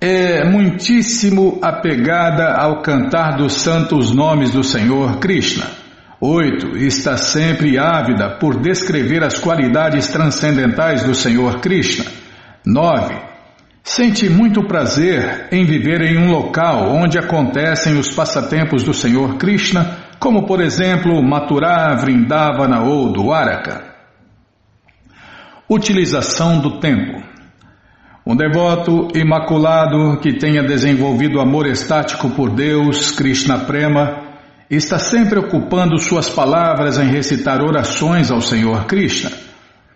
É muitíssimo apegada ao cantar dos santos nomes do Senhor Krishna. 8. Está sempre ávida por descrever as qualidades transcendentais do Senhor Krishna. 9. Sente muito prazer em viver em um local onde acontecem os passatempos do Senhor Krishna como por exemplo Maturá, Vrindavana ou Dwaraka. Utilização do tempo. Um devoto imaculado que tenha desenvolvido amor estático por Deus, Krishna Prema, está sempre ocupando suas palavras em recitar orações ao Senhor Krishna.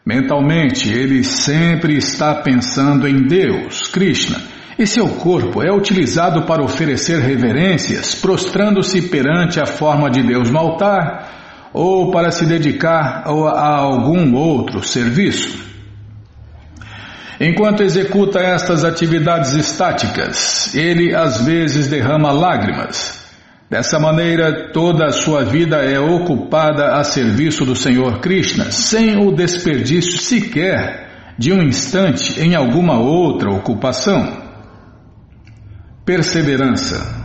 Mentalmente, ele sempre está pensando em Deus, Krishna e seu corpo é utilizado para oferecer reverências, prostrando-se perante a forma de Deus no altar, ou para se dedicar a algum outro serviço. Enquanto executa estas atividades estáticas, ele às vezes derrama lágrimas. Dessa maneira, toda a sua vida é ocupada a serviço do Senhor Krishna, sem o desperdício sequer de um instante em alguma outra ocupação. Perseverança.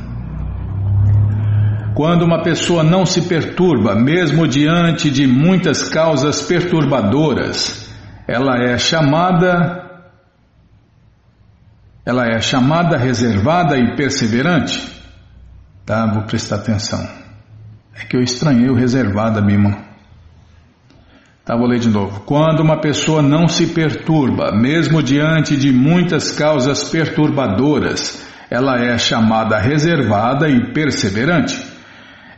Quando uma pessoa não se perturba, mesmo diante de muitas causas perturbadoras, ela é chamada ela é chamada reservada e perseverante. Tá, vou prestar atenção. É que eu estranhei o reservada, Bima. Tá, vou ler de novo. Quando uma pessoa não se perturba, mesmo diante de muitas causas perturbadoras, ela é chamada reservada e perseverante.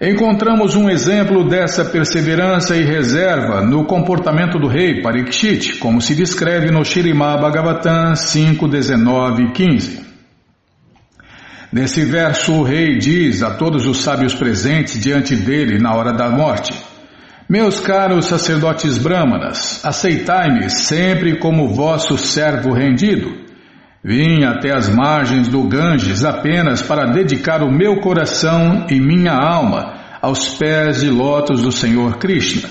Encontramos um exemplo dessa perseverança e reserva no comportamento do rei Parikshit, como se descreve no Shirimá Bhagavatam 5, 19 e 15. Nesse verso, o rei diz a todos os sábios presentes diante dele na hora da morte: Meus caros sacerdotes brahmanas, aceitai-me sempre como vosso servo rendido. Vim até as margens do Ganges apenas para dedicar o meu coração e minha alma aos pés de lótus do Senhor Krishna.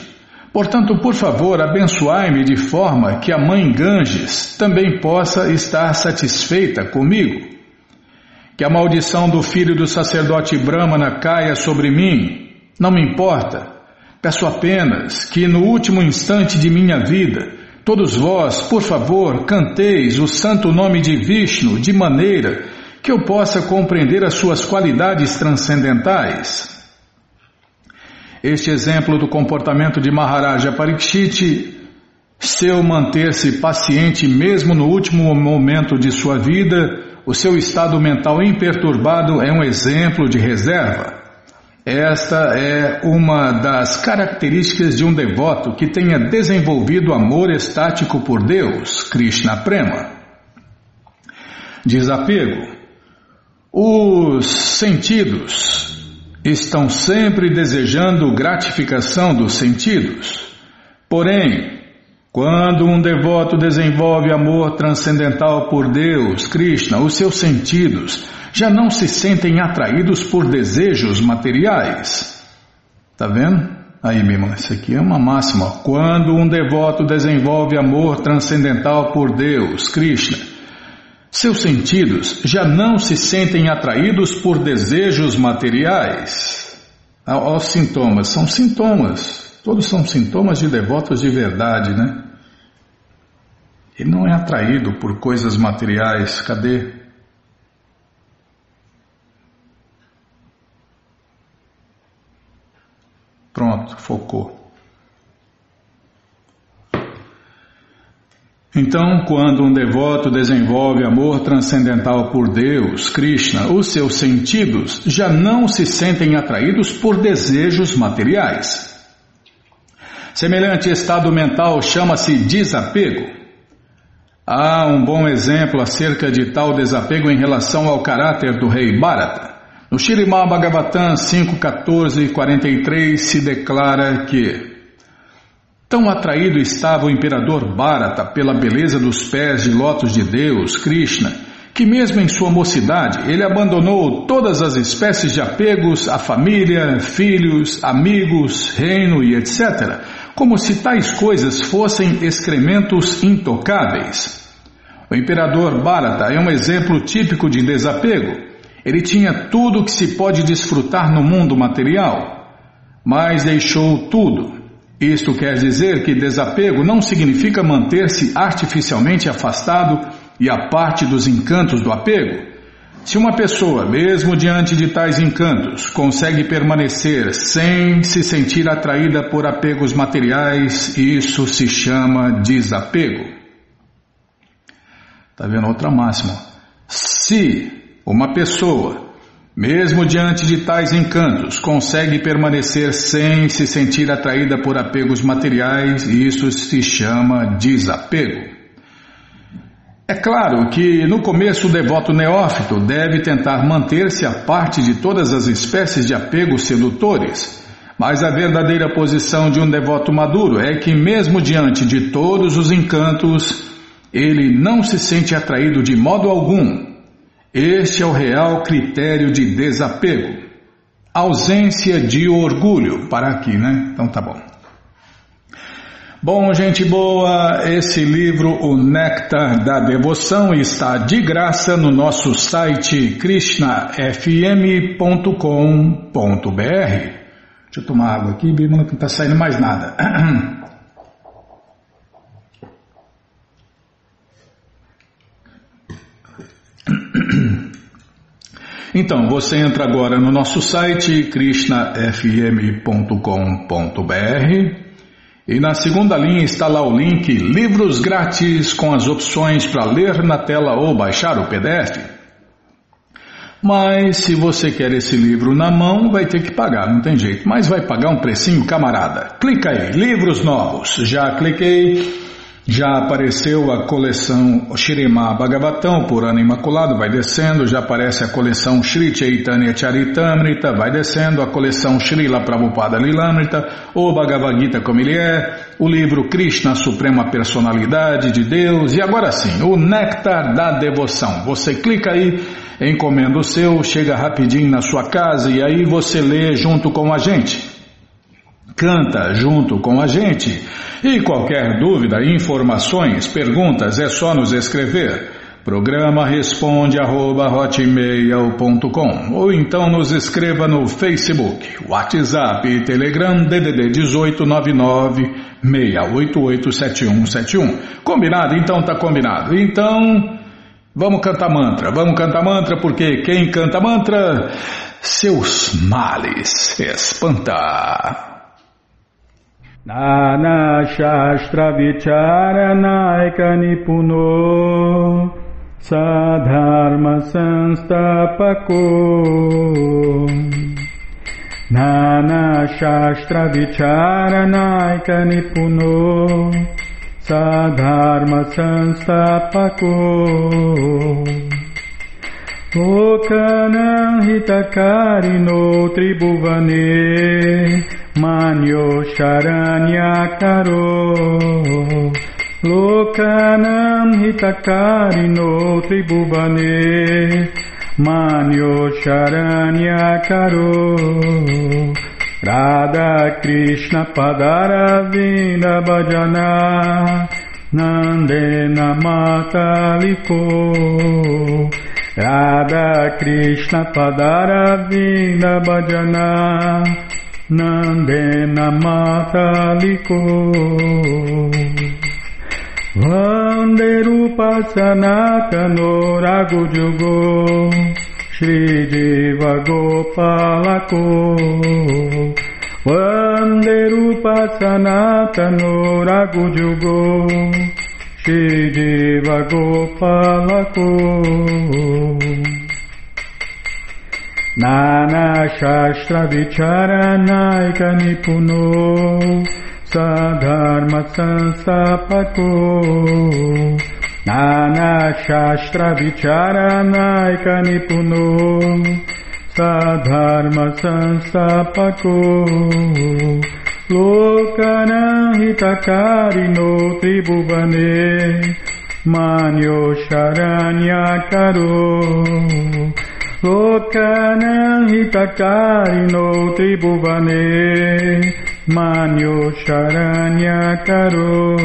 Portanto, por favor, abençoai-me de forma que a mãe Ganges também possa estar satisfeita comigo. Que a maldição do filho do sacerdote Brahmana caia sobre mim, não me importa. Peço apenas que no último instante de minha vida Todos vós, por favor, canteis o santo nome de Vishnu de maneira que eu possa compreender as suas qualidades transcendentais. Este exemplo do comportamento de Maharaja Parikshit, seu manter-se paciente mesmo no último momento de sua vida, o seu estado mental imperturbado é um exemplo de reserva. Esta é uma das características de um devoto que tenha desenvolvido amor estático por Deus, Krishna Prema. Desapego. Os sentidos estão sempre desejando gratificação dos sentidos. Porém, quando um devoto desenvolve amor transcendental por Deus, Krishna, os seus sentidos já não se sentem atraídos por desejos materiais. Tá vendo? Aí, meu irmão, isso aqui é uma máxima. Quando um devoto desenvolve amor transcendental por Deus, Krishna, seus sentidos já não se sentem atraídos por desejos materiais. Os sintomas são sintomas, todos são sintomas de devotos de verdade, né? Ele não é atraído por coisas materiais, cadê? Focou. Então, quando um devoto desenvolve amor transcendental por Deus, Krishna, os seus sentidos já não se sentem atraídos por desejos materiais. Semelhante estado mental chama-se desapego. Há um bom exemplo acerca de tal desapego em relação ao caráter do rei Bharata. No Shirimá Bhagavatam 5.14 e 43 se declara que Tão atraído estava o imperador Bharata pela beleza dos pés de lótus de Deus, Krishna, que mesmo em sua mocidade ele abandonou todas as espécies de apegos à família, filhos, amigos, reino e etc., como se tais coisas fossem excrementos intocáveis. O imperador Bharata é um exemplo típico de desapego. Ele tinha tudo que se pode desfrutar no mundo material, mas deixou tudo. Isto quer dizer que desapego não significa manter-se artificialmente afastado e a parte dos encantos do apego. Se uma pessoa, mesmo diante de tais encantos, consegue permanecer sem se sentir atraída por apegos materiais, isso se chama desapego. Está vendo outra máxima? Se uma pessoa, mesmo diante de tais encantos, consegue permanecer sem se sentir atraída por apegos materiais e isso se chama desapego. É claro que no começo o devoto neófito deve tentar manter-se à parte de todas as espécies de apegos sedutores, mas a verdadeira posição de um devoto maduro é que, mesmo diante de todos os encantos, ele não se sente atraído de modo algum este é o real critério de desapego. Ausência de orgulho. Para aqui, né? Então tá bom. Bom, gente boa, esse livro, O Néctar da Devoção, está de graça no nosso site krishnafm.com.br. Deixa eu tomar água aqui, não está saindo mais nada. <clears throat> <clears throat> Então, você entra agora no nosso site krishnafm.com.br E na segunda linha está lá o link Livros Grátis com as opções para ler na tela ou baixar o PDF. Mas se você quer esse livro na mão, vai ter que pagar, não tem jeito. Mas vai pagar um precinho, camarada. Clica aí, livros novos. Já cliquei. Já apareceu a coleção Shirima Bhagavatam, por ano imaculado, vai descendo. Já aparece a coleção Shri Chaitanya Charitamrita, vai descendo. A coleção Srila Prabhupada Lilamrita, o Bhagavad Gita como ele é. O livro Krishna, Suprema Personalidade de Deus. E agora sim, o Néctar da Devoção. Você clica aí, encomenda o seu, chega rapidinho na sua casa e aí você lê junto com a gente canta junto com a gente. E qualquer dúvida, informações, perguntas, é só nos escrever. Programa responde arroba, ou então nos escreva no Facebook, WhatsApp e Telegram DDD 1899 6887171. Combinado? Então tá combinado. Então, vamos cantar mantra. Vamos cantar mantra porque quem canta mantra, seus males espanta. Nana Shastra Vicharanaika Nipuno Sadharma Sanstapako. Nana Shastra Vicharanaika Nipuno Sadharma Sanstapako. Lokanam Hitakarino Tribuvane Manyo Sharanyakaro Lokanam Hitakarino Tribhubane Manyo Sharanyakaro Radha Krishna Padaravina Bhajana Nandena Mataliko Radha Krishna Padaravina Bhajana Nandena Mataliko. Vanderupa Sanatano Ragujugo Shri Diva Gopalako. Vanderupa Sanatano Ragujugo Shri Diva Gopalako. Vanderupa Sanatano Ragujugo नानाशास्त्रविचारनायकनिपुनो सधर्मसंस्थापको। नानाशास्त्रविचारनायकनिपुनो सधर्मसंस्थापको। लोकनहितकारिणो त्रिभुवने मान्यो शरण्याकरो। Lokana hitakarino tribhuvane manyo charanya karo.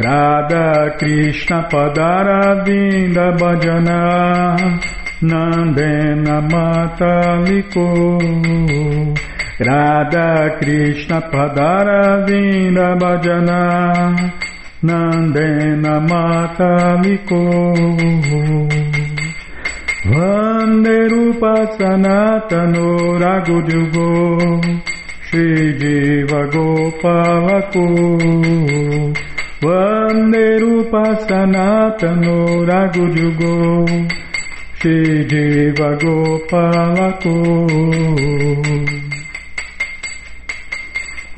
Radha Krishna padara vinda bhajana nandena mataliko Radha Krishna padara vinda bhajana nandena mataliko Vande Rupa Sanatano Raghudyugo Shri Jiva Gopalaku Vande Rupa Sanatano Raghudyugo Shri Jiva Gopalaku